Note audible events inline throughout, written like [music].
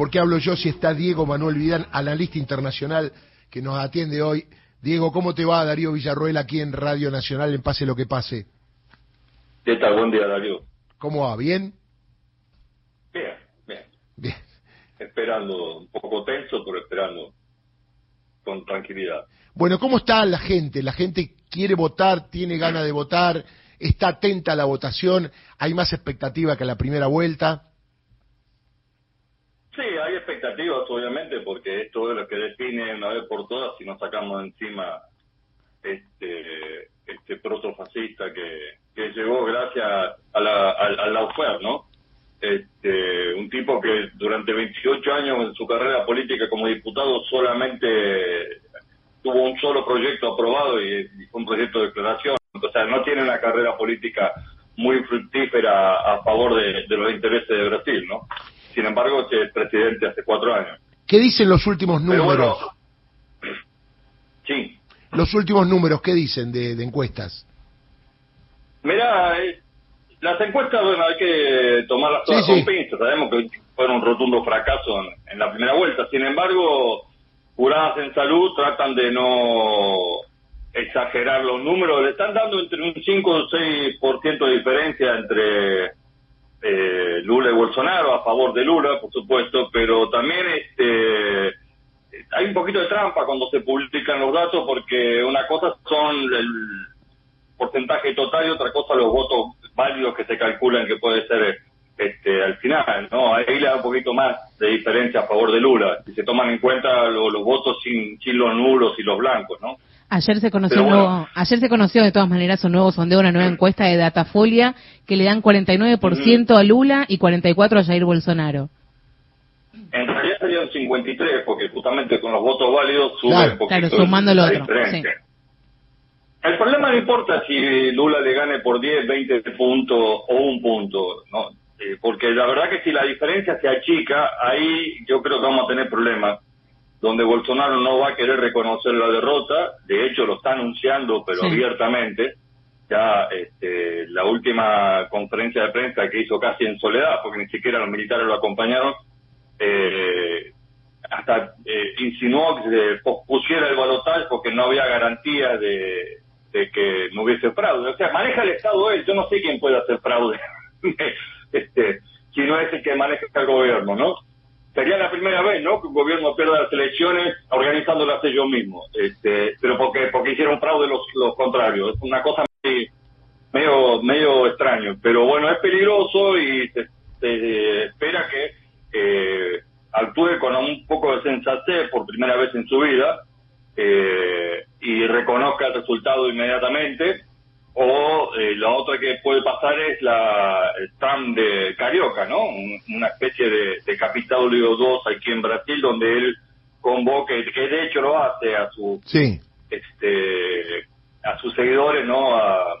¿Por qué hablo yo si está Diego Manuel Vidal, analista internacional, que nos atiende hoy? Diego, ¿cómo te va Darío Villarroel aquí en Radio Nacional en Pase lo que pase? ¿Qué tal? Buen día, Darío. ¿Cómo va? ¿Bien? Bien, bien. Bien. Esperando, un poco tenso, pero esperando con tranquilidad. Bueno, ¿cómo está la gente? ¿La gente quiere votar, tiene ganas de votar, está atenta a la votación? ¿Hay más expectativa que la primera vuelta? Obviamente, porque esto es lo que define una vez por todas si nos sacamos encima este, este protofascista que, que llegó gracias a la, a, la UFER, ¿no? Este, un tipo que durante 28 años en su carrera política como diputado solamente tuvo un solo proyecto aprobado y, fue un proyecto de declaración. O sea, no tiene una carrera política muy fructífera a favor de, los intereses de Brasil, ¿no? Sin embargo, es presidente hace cuatro años. ¿Qué dicen los últimos números? [coughs] sí. Los últimos números, ¿qué dicen de, encuestas? Mira, eh, las encuestas, bueno, hay que tomarlas todas con pinzas. Sabemos que fueron un rotundo fracaso en la primera vuelta. Sin embargo, curadas en salud tratan de no exagerar los números, le están dando entre un 5 o 6% de diferencia entre eh, Lula y Bolsonaro, a favor de Lula, por supuesto, pero también este hay un poquito de trampa cuando se publican los datos porque una cosa son el porcentaje total y otra cosa los votos válidos que se calculan que puede ser este, al final, ¿no? Ahí le da un poquito más de diferencia a favor de Lula, si se toman en cuenta los votos sin, sin los nulos y los blancos, ¿no? Ayer se conoció, ayer se conoció de todas maneras un nuevo sondeo, una nueva encuesta de Datafolia que le dan 49% a Lula y 44 a Jair Bolsonaro. En realidad serían 53 porque justamente con los votos válidos sube un poquito claro, sumando la otro, El problema no importa si Lula le gane por 10, 20 puntos o un punto, ¿no? Eh, porque la verdad que si la diferencia se achica, ahí yo creo que vamos a tener problemas, donde Bolsonaro no va a querer reconocer la derrota, de hecho lo está anunciando, pero abiertamente, ya este, la última conferencia de prensa que hizo casi en soledad, porque ni siquiera los militares lo acompañaron, eh, hasta eh, insinuó que se pospusiera el balotaje porque no había garantía de, de que no hubiese fraude. O sea, maneja el Estado él, yo no sé quién puede hacer fraude. [laughs] este, si no es el que maneja el gobierno, ¿no? Sería la primera vez, ¿no? Que un gobierno pierda las elecciones organizándolas ellos mismos, este, pero porque porque hicieron fraude los, los contrarios. Es una cosa medio medio extraño, pero bueno, es peligroso y se, espera que eh, actúe con un poco de sensatez por primera vez en su vida eh, y reconozca el resultado inmediatamente o eh, la otra que puede pasar es la el Trump de Carioca, ¿no? una especie de, de Capitolio 2 aquí en Brasil, donde él convoque, que de hecho lo hace a su este a sus seguidores, ¿no? A,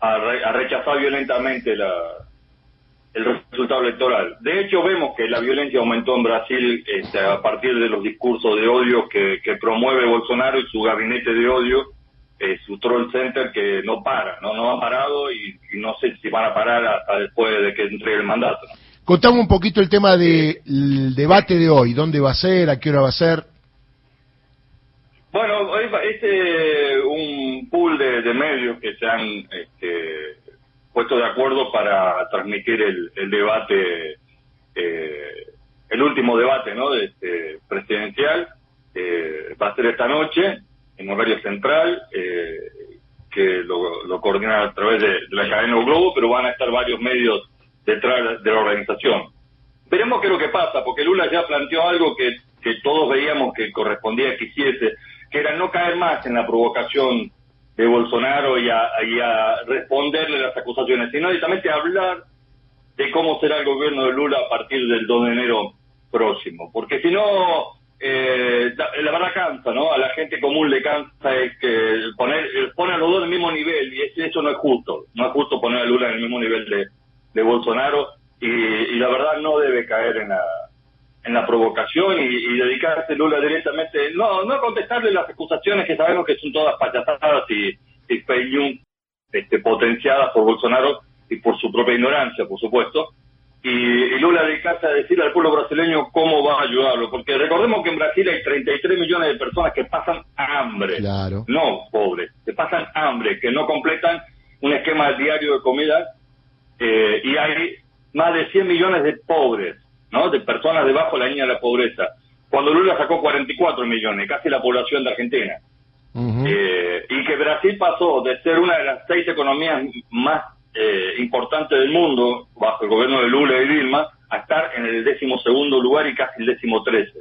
a, rechazar violentamente la, el resultado electoral. De hecho, vemos que la violencia aumentó en Brasil este, a partir de los discursos de odio que, que promueve Bolsonaro y su gabinete de odio eh, su troll center que no para, no, no ha parado y, no sé si van a parar hasta después de que entregue el mandato. Contamos un poquito el tema del debate de hoy, dónde va a ser, a qué hora va a ser. Bueno, este un pool de, medios que se han este, puesto de acuerdo para transmitir el, debate, eh, el último debate, ¿no? De este presidencial. Eh, va a ser esta noche en horario central, eh, que lo, coordina a través de, la cadena Globo, pero van a estar varios medios detrás de la organización. Veremos qué es lo que pasa, porque Lula ya planteó algo que, que todos veíamos que correspondía que hiciese, que era no caer más en la provocación de Bolsonaro y a, y a responderle las acusaciones, sino directamente hablar de cómo será el gobierno de Lula a partir del 2 de enero próximo. Porque si no, eh, la, verdad cansa, ¿no? A la gente común le cansa es que poner, eh, pone a los dos el mismo nivel y eso no es justo. No es justo poner a Lula en el mismo nivel de, Bolsonaro y, la verdad no debe caer en la, en la provocación y, dedicarse Lula directamente, no, no contestarle las acusaciones que sabemos que son todas payasadas y, y este, potenciadas por Bolsonaro y por su propia ignorancia, por supuesto y, Lula dedicase a decir al pueblo brasileño cómo va a ayudarlo, porque recordemos que en Brasil hay 33 millones de personas que pasan hambre, claro. no pobres, que pasan hambre, que no completan un esquema diario de comida, eh, y hay más de 100 millones de pobres, ¿no? De personas debajo de la línea de la pobreza. Cuando Lula sacó 44 millones, casi la población de Argentina. eh, y que Brasil pasó de ser una de las seis economías más eh, importante del mundo, bajo el gobierno de Lula y Dilma, a estar en el décimo segundo lugar y casi el décimo trece.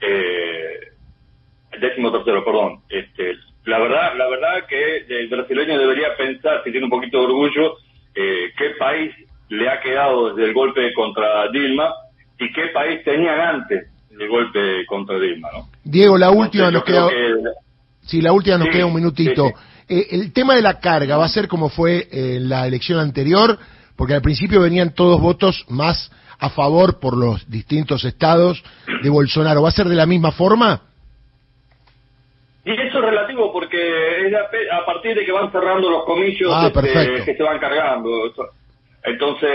Eh, el décimo tercero, perdón. Este, la verdad, la verdad que el brasileño debería pensar, si tiene un poquito de orgullo, eh, qué país le ha quedado desde el golpe contra Dilma y qué país tenían antes del golpe contra Dilma, ¿no? Diego, la última nos queda... Sí, la última nos queda un minutito. Eh, el tema de la carga va a ser como fue en la elección anterior, porque al principio venían todos votos más a favor por los distintos estados de Bolsonaro. ¿Va a ser de la misma forma? Y eso es relativo porque es a, partir de que van cerrando los comicios ah, este, que se van cargando. Entonces,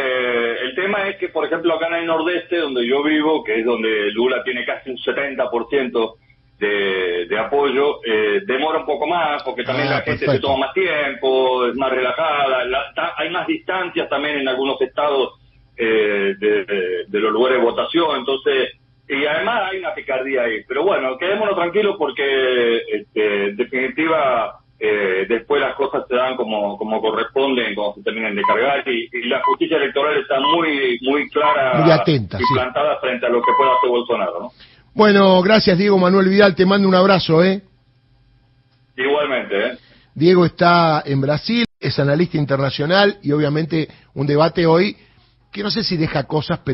el tema es que, por ejemplo, acá en el nordeste, donde yo vivo, que es donde Lula tiene casi un 70% de, apoyo eh, demora un poco más porque también ah, la gente se toma más tiempo, es más relajada, hay más distancias también en algunos estados eh, de, los lugares de votación, entonces, y además hay una picardía ahí. Pero bueno, quedémonos tranquilos porque este, en definitiva eh, después las cosas se dan como, como corresponden, como se terminan de cargar y, la justicia electoral está muy, muy clara y plantada frente a lo que pueda hacer Bolsonaro, ¿no? Bueno, gracias Diego Manuel Vidal, te mando un abrazo, ¿eh? Igualmente, ¿eh? Diego está en Brasil, es analista internacional y obviamente un debate hoy que no sé si deja cosas, pero